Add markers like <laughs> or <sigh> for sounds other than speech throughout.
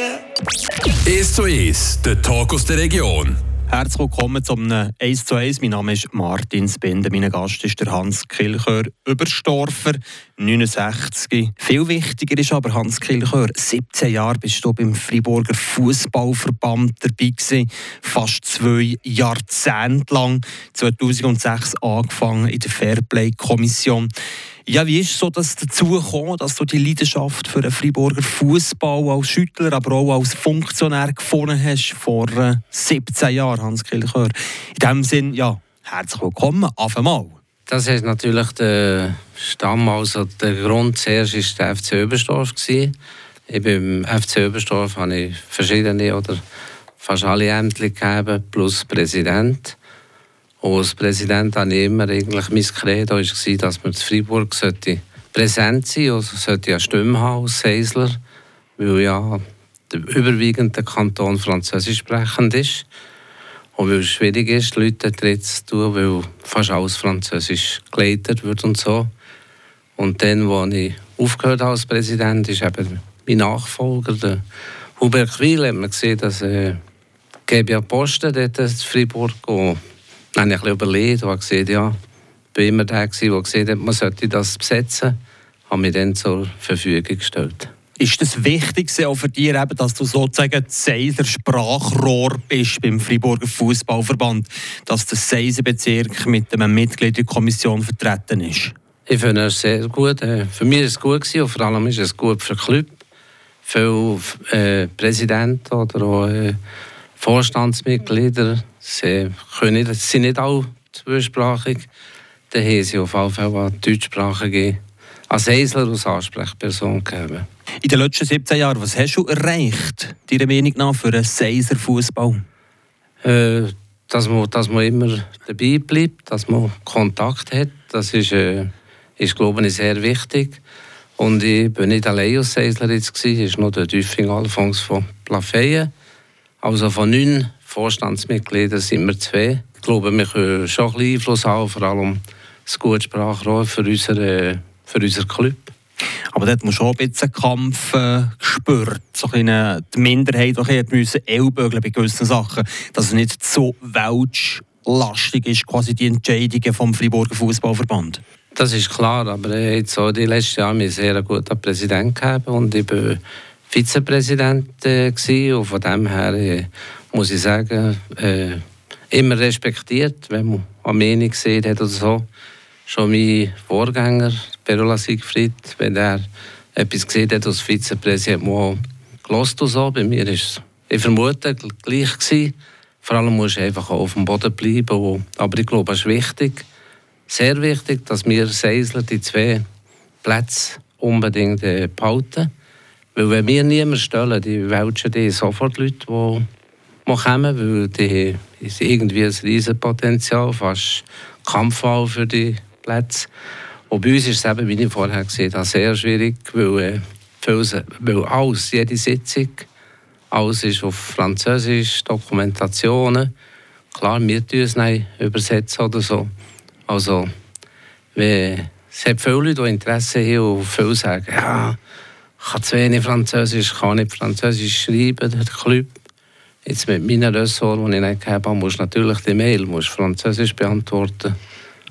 1 zu 1, der Talk aus der Region. Herzlich willkommen zum 1 zu 1. Mein Name ist Martin Spinde. Mein Gast ist der Hans Kilchör Überstorfer, 69. Viel wichtiger ist aber, Hans Kilchör, 17 Jahre bist du beim Freiburger Fußballverband dabei gewesen. Fast zwei Jahrzehnte lang. 2006 angefangen in der Fairplay-Kommission. Ja, wie ist so, dass dazu gekommen, dass du die Leidenschaft für den Freiburger Fußball als Schüttler, aber auch als Funktionär gefunden hast vor 17 äh, Jahren, Hans Kilchör? In diesem Sinn, ja, herzlich willkommen, auf einmal. Das ist natürlich der Stamm, also der Grund zuerst war der FC Oberstdorf. Ich beim FC Oberstdorf habe ich verschiedene oder fast alle Ämter gegeben, plus Präsident. Und als Präsident habe ich immer eigentlich mein Credo war, dass man in Freiburg sollte präsent sein und sollte eine Stimme haben als Seisler, weil ja der überwiegende Kanton Französisch sprechend ist. Und weil es schwierig ist, Leute Tritt zu tun, weil fast alles Französisch geleitet wird und so. Und dann, als ich aufgehört als Präsident, ist eben mein Nachfolger, der Hubert Quil, hat man gesehen, dass äh, gebe ja Posten dort in Freiburg und dann habe ich ein überlegt und gesehen, ja, ich war immer der, der gesehen hat, man sollte das besetzen, habe mich dann zur Verfügung gestellt. Ist das Wichtigste auch für dich, eben, dass du sozusagen Seiser Sprachrohr bist beim Freiburger Fußballverband, dass der Seiser-Bezirk mit einem Mitglied der Kommission vertreten ist? Ich finde es sehr gut. Äh, für mich war es gut und vor allem ist es gut für den Club. Viele äh, Präsidenten oder auch äh, Vorstandsmitglieder sie, können nicht, sind nicht alle zweisprachig. Dann haben sie auf jeden Fall eine deutschsprachige als Eisler als Ansprechperson gegeben. In den letzten 17 Jahren, was hast du erreicht, deiner Meinung nach, für einen Seiser Fußball? Äh, dass, man, dass man immer dabei bleibt, dass man Kontakt hat, das ist, äh, ist glaube ich, sehr wichtig. Und ich bin nicht allein als Seisler jetzt es ist noch der Düffing Alfons von Plafeyen. Also von neun Vorstandsmitgliedern sind wir zwei. Ich glaube, wir können schon ein bisschen Einfluss haben, vor allem das gute Sprachrohr für, unsere, für unseren Club. Aber dort muss schon ein bisschen Kampf äh, gespürt. So eine, die Minderheit, die müssen ellbögeln bei gewissen Sachen, dass es nicht so welschlastig ist, quasi die Entscheidungen vom Freiburger Fußballverband. Das ist klar, aber jetzt so die letzten Jahre wir sehr guten Präsident gehabt und ich war Vizepräsident äh, und von dem her äh, muss ich sagen, äh, immer respektiert, wenn man eine Meinung hat oder so. Schon mein Vorgänger, Perola Siegfried, wenn er etwas gesehen hat als Vizepräsident, man gelost und so. Bei mir ist es, ich vermute, gleich gewesen. Vor allem muss ich einfach auf dem Boden bleiben. Aber ich glaube, es ist wichtig, sehr wichtig, dass wir Seisler die zwei Plätze unbedingt äh, behalten. Weil wenn wir niemand stellen, die welchen die sofort Leute, die kommen, weil die ist irgendwie ein Riesenpotenzial, fast Kampfwahl für die Plätze. Und bei uns ist es eben, wie ich vorher gesehen habe, sehr schwierig, weil, äh, weil alles, jede Sitzung, alles ist auf Französisch, Dokumentationen. Klar, wir tun es nicht übersetzen oder so. Also, es hat viele Leute, die Interesse haben und viele sagen, ja, ich kann zu wenig Französisch, kann nicht Französisch schreiben, der Club. Jetzt mit meinen Ressorts, die ich nicht habe, musst du natürlich die Mail musst Französisch beantworten.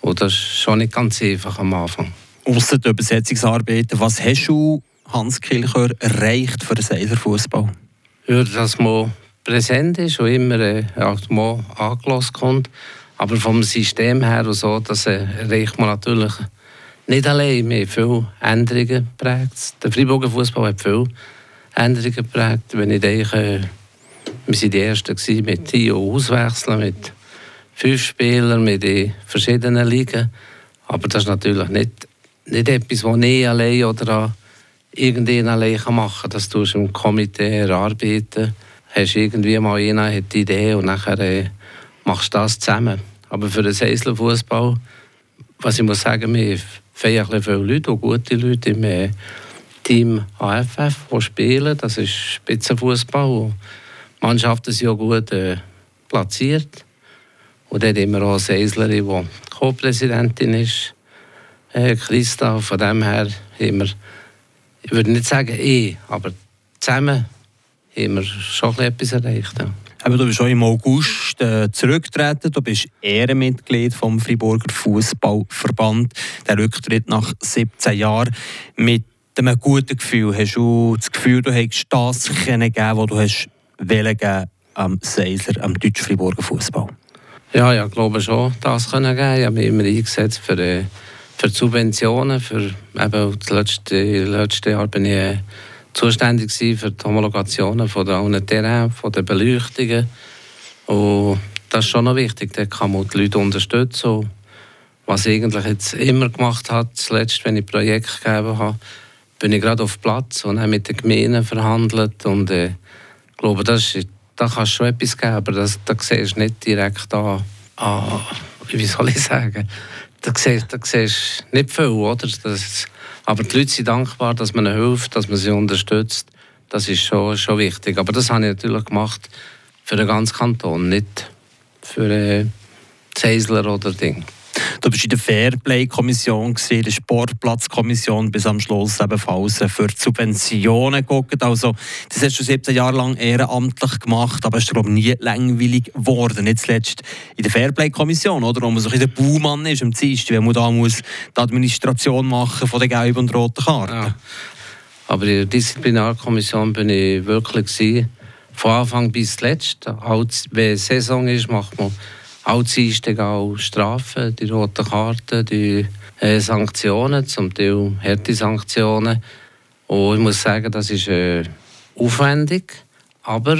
Und das ist schon nicht ganz einfach am Anfang. Außer der Übersetzungsarbeiten, was hast du, Hans Kilchör, erreicht für den Seiler Fußball? Ja, dass man präsent ist und immer äh, mal angelassen kommt. Aber vom System her und so, das äh, erreicht man natürlich nicht allein. Wir haben viele Änderungen geprägt. Der Freiburger Fußball hat viele Änderungen geprägt. Wenn ich denke, wir waren die Ersten mit Tio auswechseln, mit fünf Spielern, mit den verschiedenen Ligen. Aber das ist natürlich nicht, nicht etwas, das ich allein oder irgendjemand allein machen kann. Das tust du im Komitee erarbeiten. Hast irgendwie mal eine hat Idee und nachher äh, machst du das zusammen. Aber für den Seisler-Fußball, was ich muss sagen, wir haben viele Leute, auch gute Leute im äh, Team AFF, die spielen. Das ist Spitzenfußball. Die Mannschaft ist ja gut äh, platziert. Und dann immer auch eine Eislerin, die Co-Präsidentin ist, äh, Christa. Von dem her haben wir, ich würde nicht sagen ich, aber zusammen haben wir schon etwas erreicht. Ja. Aber du bist schon im August äh, zurückgetreten. Du bist Ehrenmitglied vom Friburger Fußballverband. Der Rücktritt nach 17 Jahren mit einem guten Gefühl. Hast du das Gefühl, du hättest das geben was du hast geben am Seisler, am deutschen Friburger Fußball? Ja, ich glaube schon, das können geben. Ich habe mich immer eingesetzt für, äh, für Subventionen. Für, eben, das letzte, letzte Jahr bin ich äh, zuständig für die Homologationen von der Terrain, von den Beleuchtungen. Und das ist schon noch wichtig, da kann man die Leute unterstützen. was ich eigentlich jetzt immer gemacht habe, zuletzt, wenn ich Projekte gegeben habe, bin ich gerade auf Platz und habe mit den Gemeinden verhandelt und äh, ich glaube, das ist, da kannst du schon etwas geben, aber das, da siehst du nicht direkt an, an wie soll ich sagen, da siehst, da siehst nicht viel, oder? Das, aber die Leute sind dankbar, dass man ihnen hilft, dass man sie unterstützt. Das ist schon, schon wichtig. Aber das habe ich natürlich gemacht für den ganzen Kanton, nicht für äh, Zeisler oder Ding. Du bist in der Fairplay-Kommission, der Sportplatzkommission, bis am Schluss ebenfalls für die Subventionen geguckt. Also, das hast du 17 Jahre lang ehrenamtlich gemacht, aber es ist glaube nie langweilig geworden. Nicht zuletzt in der Fairplay-Kommission, oder? Wo man so ein der Baumann ist am Dienstag, wenn man da muss die Administration machen von den gelben und roten Karten. Ja. Aber in der Disziplinarkommission bin ich wirklich gewesen, von Anfang bis zuletzt. Wenn Saison ist, macht man Dienstag auch Strafen, die roten Karten, die äh, Sanktionen, zum Teil harte Sanktionen. Und ich muss sagen, das ist äh, aufwendig, aber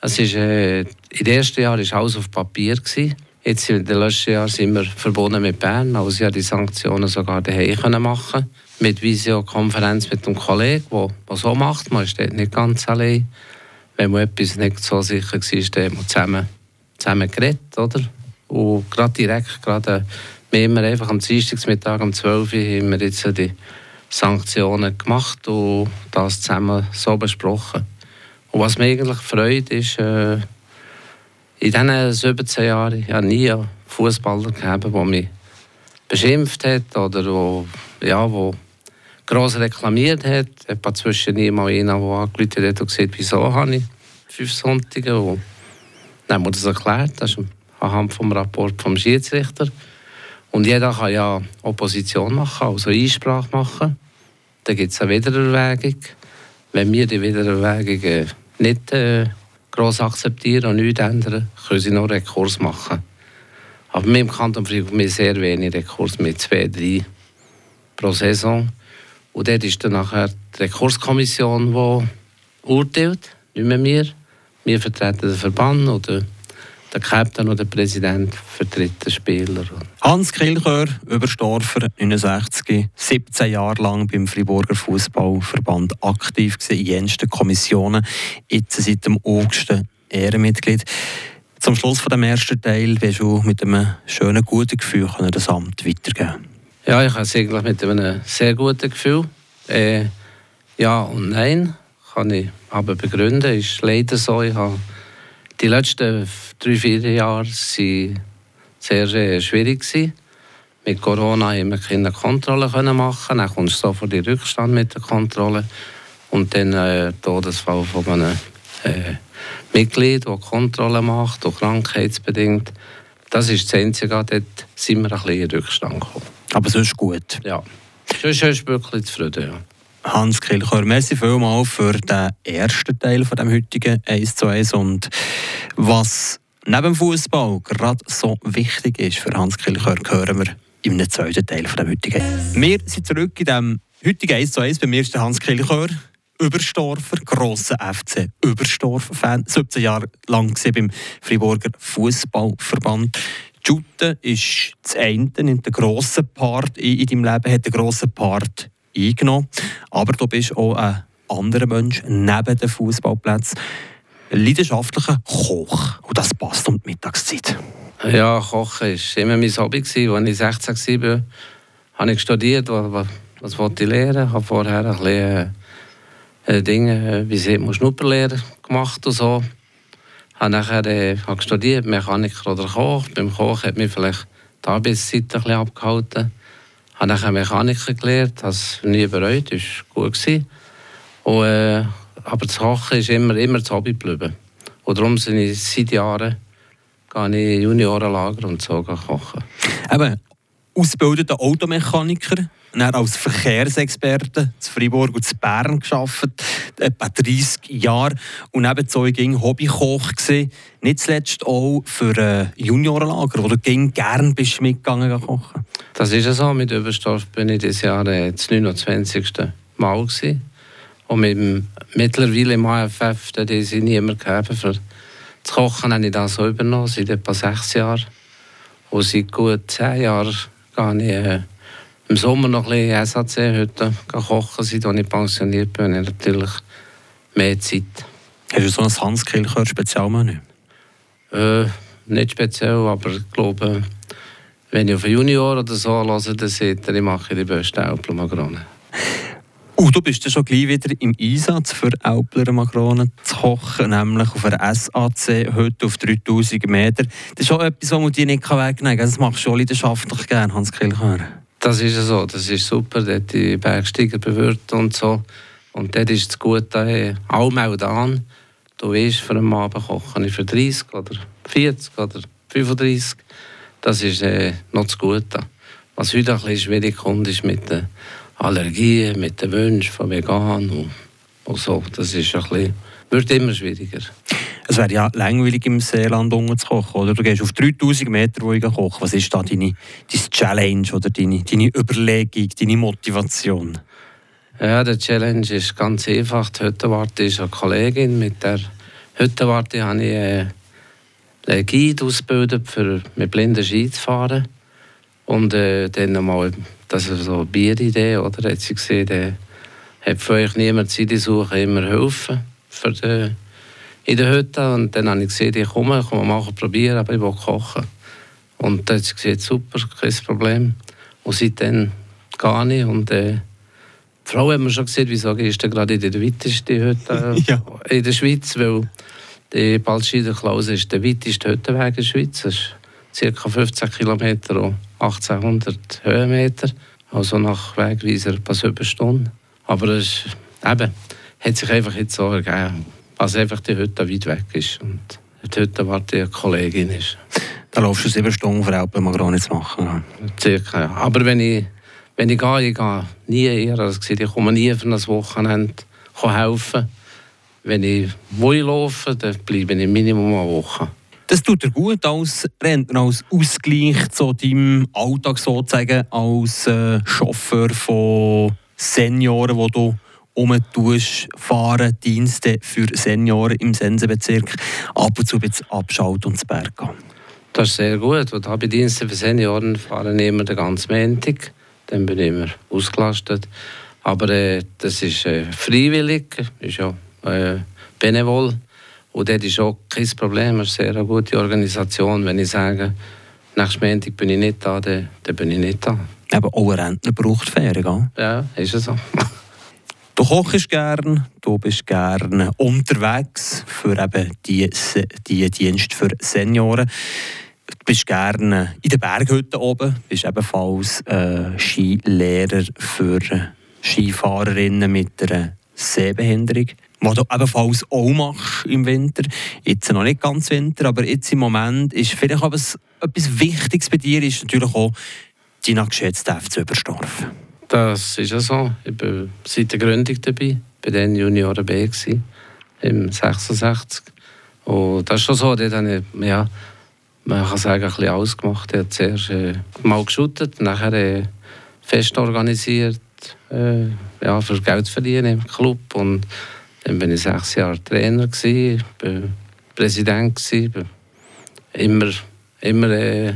es ist, äh, den ersten Jahren war alles auf Papier. Gewesen. Jetzt in den letzten Jahren sind wir verbunden mit Bern, also ich die Sanktionen sogar daheim machen mit Visiokonferenz mit einem Kollegen, der, der so macht. Man steht nicht ganz allein. Wenn man etwas nicht so sicher war, dann haben wir zusammen, zusammen geredet, oder? Und gerade direkt, gerade, wir haben einfach am Dienstagsmittag um 12 Uhr haben wir jetzt die Sanktionen gemacht und das zusammen so besprochen. Und was mich eigentlich freut, ist, äh, in diesen 17 Jahren habe nie einen Fußballer gegeben, der mich beschimpft hat oder wo, ja, wo gross reklamiert hat. Ich habe zwischen mal einen, der angerufen hat und gesagt, wieso habe ich fünf Sonntage. Und dann haben wir das erklärt. Das ist anhand vom Rapport vom Schiedsrichter. Und jeder kann ja Opposition machen, also Einsprache machen. Dann gibt es eine Wiedererwägung. Wenn wir die Wiedererwägung äh, nicht äh, gross akzeptieren und nichts ändern, können sie noch Rekurs machen. Aber wir im Kanton Fribourg sehr wenig Rekurs, mit zwei, drei pro Saison. Und dort ist dann nachher die Rekurskommission, die urteilt, nicht mehr wir. Wir vertreten den Verband oder der Captain oder der Präsident vertritt den Spieler. Hans Kilchör, Überstorfer, 69, 17 Jahre lang beim Friburger Fußballverband aktiv in jensten Kommissionen, jetzt seit dem August Ehrenmitglied. Zum Schluss von dem ersten Teil wirst du mit einem schönen, guten Gefühl das Amt weitergeben Ja, ich habe es eigentlich mit einem sehr guten Gefühl. Äh, ja und nein, kann ich aber begründen. Ist leider so, ich habe die letzten drei, vier Jahre waren sehr schwierig. Gewesen. Mit Corona haben wir keine Kontrolle machen. Dann kommt sofort die Rückstand mit der Kontrolle. Und dann äh, Todesfall von einem äh, Mitglied, das Kontrolle macht, auch krankheitsbedingt. Das ist das Einzige, dort sind wir ein bisschen in Rückstand gekommen. Aber sonst gut? Ja, sonst ist wirklich zufrieden, ja. Hans Kilchör, merci vielmals für den ersten Teil von dem heutigen 1 zu 1 und was neben Fußball gerade so wichtig ist für Hans Kilchör, hören wir im zweiten Teil von dem heutigen. Wir sind zurück in dem heutigen 1 zu 1. Bei mir ist der Hans Kilchör, Überstorfer, grosser FC Überstorfer-Fan, 17 Jahre lang beim Friburger Fußballverband. Jute ist das eine, nimmt einen grossen Part in, in deinem Leben, hat einen grossen Part eingenommen. Aber du bist auch ein anderer Mensch neben dem Fußballplatz. Leidenschaftlicher Koch. Und das passt um die Mittagszeit. Ja, Kochen war immer mein Hobby. Als ich 16 war, habe ich studiert, was, was wollte ich lernen. Ich habe vorher ein bisschen äh, Dinge, wie sieht man Schnupperlehre gemacht und so. Ich habe nachher äh, habe studiert, Mechaniker oder Koch. Beim Kochen hat mich vielleicht die Arbeitszeit ein bisschen abgehalten habe dann Mechaniker gelernt, es nie bereut, es war gut. Und äh, aber das Kochen ist immer, immer das Hobby geblieben. Und darum sind ich seit Jahren ich Juniorenlager und so kochen. Eben, ausgebildeter Automechaniker, dann als Verkehrsexperte zu Freiburg und zu Bern gearbeitet, etwa 30 Jahre. Und nebenso ging Hobbykoch nicht zuletzt auch für ein Juniorenlager, wo du gerne bist mitgegangen kochen. Das ist ja so. Mit Überstorf bin ich dieses Jahr äh, das 29. Mal gewesen. Und mit dem, mittlerweile im AFF, da ist niemand gegeben. Für das Kochen habe ich das so übernommen, seit etwa sechs Jahren. Und seit gut zehn Jahren gehe ich äh, im Sommer noch ein bisschen SAC heute kochen, seit ich pensioniert bin, habe ich natürlich mehr Zeit. Hast du so ein Hans Kilchör Spezialmenü? Äh, nicht speziell, aber ich glaube, wenn ich auf einen Junior oder so höre, dann seht ihr, ich mache die besten Äpfelmakronen. Und du bist schon gleich wieder im Einsatz für Äpfler Makronen zu kochen, nämlich auf einer SAC, heute auf 3000 Meter. Das ist auch etwas, was man dir nicht wegnehmen kann. Das machst du schon leidenschaftlich gerne, Hans Kilchör. Das ist so, das ist super, dort die Bergsteiger bewirtet und so. Und dort ist es gut, hey, Almeldan, du weißt, für einen Abend kochen ich für 30 oder 40 oder 35. Das ist äh, noch zu gut. Was heute ein bisschen schwierig kommt, ist mit den Allergien, mit den Wünschen von Vegan und, und so. Das ist ein bisschen, wird immer schwieriger. Es wäre ja langweilig im Seeland kochen, oder? Du gehst auf 3000 Meter wo ich kochen. Was ist da deine, deine Challenge oder deine, deine Überlegung, deine Motivation? Ja, der Challenge ist ganz einfach. Die Hüttenwarte ist eine Kollegin. Mit der Hüttenwarte habe ich äh, einen Guide ausgebildet, für mit blinden Ski zu fahren. Und äh, dann nochmal, das ist so eine Bieridee, oder? Hat sie gesehen, der hat für euch niemand Zeit suchen, immer helfen für die in der Hütte und dann habe ich gesehen, ich komme, ich komme machen, probieren, aber ich will kochen. Und dann hat sie gesagt, super, kein Problem. Und seitdem gar nicht. Und äh, die Frau hat mir schon gesagt, wieso ist denn gerade in der weitesten Hütte <laughs> ja. in der Schweiz, weil die Baldscheider Klause ist der weiteste Hüttenweg in der Schweiz. Das ist ca. 15 Kilometer und 1800 Höhenmeter. Also nach Wegweiser etwa sieben Stunden. Aber es eben, hat sich einfach jetzt so ergeben was einfach die Hütte weit weg ist und die Hütte warte eine Kollegin ist. Da laufst du sieben Stunden für Alpenmagrone zu machen? Circa, ja. Aber wenn ich, wenn ich gehe, ich gehe nie eher, also ich komme nie für ein Wochenende helfen. Wenn ich will laufen, dann bleibe ich Minimum eine Woche. Das tut dir gut als Rentner, als Ausgleich zu deinem Alltag sozusagen, als äh, Chauffeur von Senioren, wo du fahren, Dienste für Senioren im Sensenbezirk, ab und zu abschalten und zu Berg gehen. Das ist sehr gut. Und bei Diensten für Senioren fahren immer den ganzen Montag. Dann bin ich immer ausgelastet. Aber äh, das ist äh, freiwillig, ist ja äh, benevol. Und das ist auch kein Problem. Es ist eine sehr gute Organisation. Wenn ich sage, nächsten Montag bin ich nicht da, dann, dann bin ich nicht da. Aber auch ein Rentner braucht Ferien, gell? Ja, ist es so. Du kochst gern, du bist gern unterwegs für eben die, die Dienste für Senioren. Du bist gerne in den Berghütten oben, bist ebenfalls äh, Skilehrer für Skifahrerinnen mit einer Sehbehinderung. Was du ebenfalls auch machst im Winter. Jetzt noch nicht ganz Winter, aber jetzt im Moment ist vielleicht etwas, etwas Wichtiges bei dir, ist natürlich auch deine geschätzte FC Überstorf. Das ist ja so. Ich war seit der Gründung dabei. War dann Junioren B gewesen, im 66. Und das ist schon so, dort habe ich, ja, man kann sagen, ein bisschen alles gemacht. Ich habe zuerst äh, mal geschuttet, nachher äh, fest organisiert, äh, ja, für Geld verdienen im Club. Und dann war ich sechs Jahre Trainer, gewesen, war Präsident, gewesen, immer, immer äh,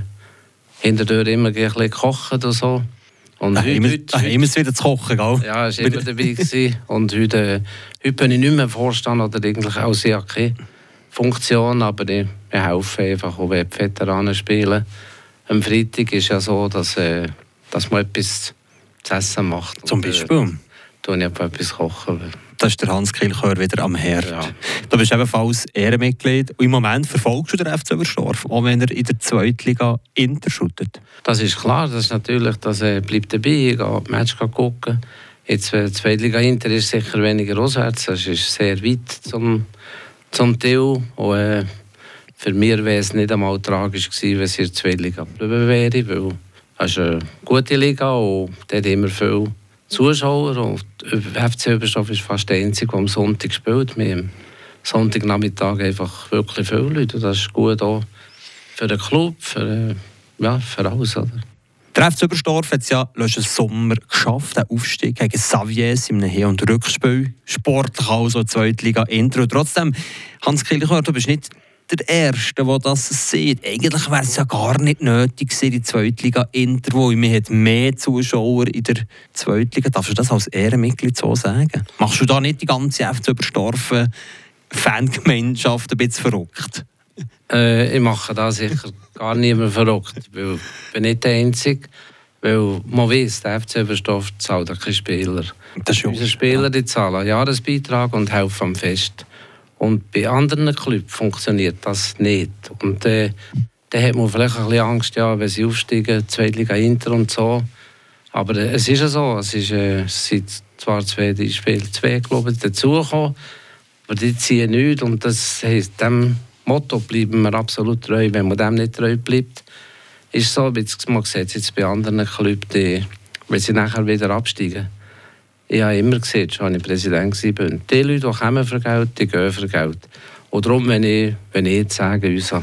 hinterher immer ein bisschen gekocht und so. Und ach, heute, immer, heute, immer wieder zu kochen, gell? Ja, es war immer dabei. Gewesen. Und heute, heute bin ich nicht mehr Vorstand oder eigentlich auch sehr keine Funktion, aber ich, ich helfe einfach, auch wenn die Veteranen spielen. Am Freitag ist ja so, dass, äh, dass man etwas zu essen macht. Zum Beispiel? Und, äh, tue ich etwas kochen. Das ist der Hans Kilchör wieder am Herd. Ja. Du bist ebenfalls Ehrenmitglied und im Moment verfolgst du den FC Überstorf, auch wenn er in der Zweitliga Inter shootet. Das ist klar, das ist natürlich, das bleibt dabei, ich gehe Match gucken. Jetzt, äh, Zweitliga Inter ist sicher weniger auswärts, es ist sehr weit zum, zum Teil. Und, äh, für mich wäre es nicht einmal tragisch gewesen, wenn es in der Zweitliga geblieben wäre, weil es ist eine gute Liga und dort immer viele Zuschauer. Und FC Überstoff ist fast der einzige, der am Sonntag spielt. Wir haben Sonntagnachmittag einfach wirklich viele Leute. Das ist gut auch für den Club, für, ja, für alles. Oder? Der FC Überstorf hat es ja letzten Sommer geschafft, den Aufstieg gegen Savies in einem Hin- und Rückspiel. Sportlich also Zweitliga-Intro. Trotzdem, Hans Kilchor, du bist nicht der Erste, der das sieht. Eigentlich wäre es ja gar nicht nötig gewesen, die Zweitliga-Intro, wo man hat mehr Zuschauer in der Zweitliga. Darfst du das als Ehrenmitglied so sagen? Machst du da nicht die ganze FC Überstorf Fangemeinschaft ein bisschen verrückt? Äh, ich mache da sicher gar niemand verrückt, weil ich bin nicht der Einzige. Weil man weiß, der FC Überstoff zahlt auch keine Spieler. Das ist Unsere Spieler die zahlen einen Jahresbeitrag und helfen am Fest. Und bei anderen Clubs funktioniert das nicht. Und äh, dann hat man vielleicht ein bisschen Angst, ja, wenn sie aufsteigen, Zweitliga Inter und so. Aber äh, es ist ja so, es, ist, äh, sind zwar zwei die Spiele, zwei glaube ich, dazugekommen, aber die ziehen nichts. Und das heisst, dem Motto bleiben wir absolut treu. Wenn man dem nicht treu bleibt, ist so, wie man sieht jetzt bei anderen Clubs, wenn sie nachher wieder absteigen. Ich habe immer gesehen, schon als ich Präsident war, die Leute, die kommen für Geld, die gehen für Geld. Und darum, wenn ich, wenn ich jetzt sage, unser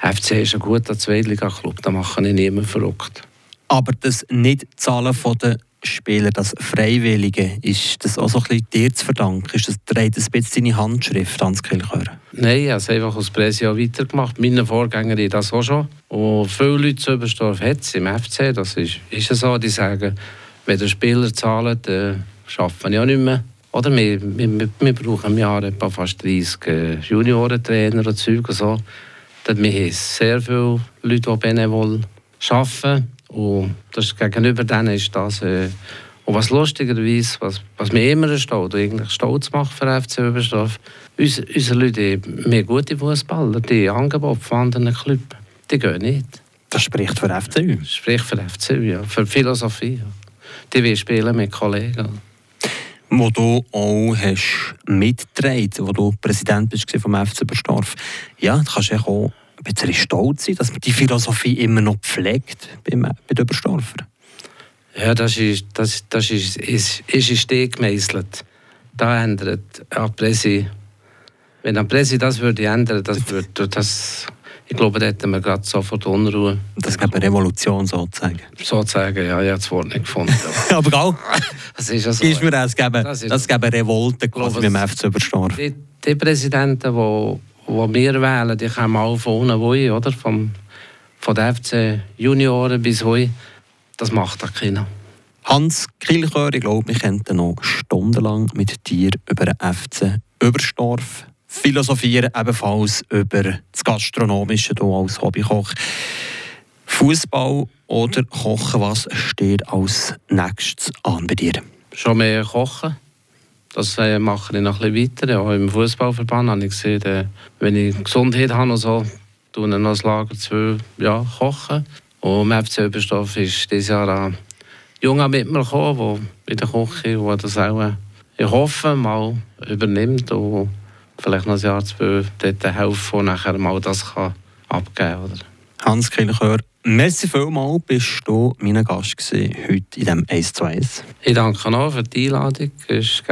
FC ist ein guter Zweitliga-Club, dann mache ich niemanden verrückt. Aber das Nicht-Zahlen der Spieler, das Freiwillige, ist das auch so ein bisschen dir zu verdanken? Ist das, trägt ein bisschen deine Handschrift ans Kilchör? Nein, ich habe es einfach aus Brescia weitergemacht. Meine Vorgänger haben das auch schon. Und viele Leute zu Überstorf hat es im FC. Das ist, ist es so, die sagen, wenn der Spieler zahlt, dann arbeiten ja nicht mehr. Oder wir, wir, wir brauchen im Jahr etwa fast 30 äh, Juniorentrainer und Zeug und so. wir haben sehr viele Leute, die benevol arbeiten. Und das gegenüber denen ist das. Äh, und was lustigerweise, was, was mir immer erstaunt und eigentlich stolz macht für FC Überstorf, unsere, unsere Leute, wir gute Fußballer, die Angebote von anderen Clubs, die gehen nicht. Das spricht für FCU? Das spricht für FCU, ja. Für Philosophie. Ja. Die will spielen mit Kollegen. Wo du auch hast mitgetragen wo du Präsident bist vom FC Überstorf. Ja, du kannst ja auch ein bisschen stolz sein, dass man die Philosophie immer noch pflegt bei den Überstorfer. Ja, das ist, das, das ist, ist, ist in Steg gemeißelt. Da ändert ein Presi, wenn ein Presi das würde ändern, das würde das ich glaube, da hätten wir gerade sofort Unruhe. Das gäbe eine Revolution sozusagen. Sozusagen, ja, ich habe das Wort nicht gefunden. <laughs> Aber gell? <laughs> Das ist ja so. Ist mir das, es gäbe, das, das gäbe Revolte quasi mit dem FC Überstorf. Die, die Präsidenten, die, die wir wählen, die kommen alle von unten wohin, oder? Vom, von den FC Junioren bis heute. Das macht auch keiner. Hans Kilchör, ich glaube, wir könnten noch stundenlang mit dir über den FC Überstorf philosophieren, ebenfalls über das Gastronomische hier als Hobbykoch. Fußball oder Kochen, was steht als nächstes an bei dir? Schon mehr Kochen. Das äh, mache ich noch ein bisschen weiter. Auch im Fußballverband habe ich gesehen, äh, wenn ich Gesundheit habe und so, tue ich noch das Lager zwei ja, kochen. Und im FC Überstoff ist dieses Jahr ein Junge mit mir gekommen, der in der Küche, der das auch, äh, ich hoffe, mal übernimmt und vielleicht noch ein Jahr, zwei dort helfen und nachher mal das kann abgeben kann. Hans Kilchör, merci vielmals, bist du mein Gast gewesen, heute in diesem 1 zu 1. Ich danke auch für die Einladung. Es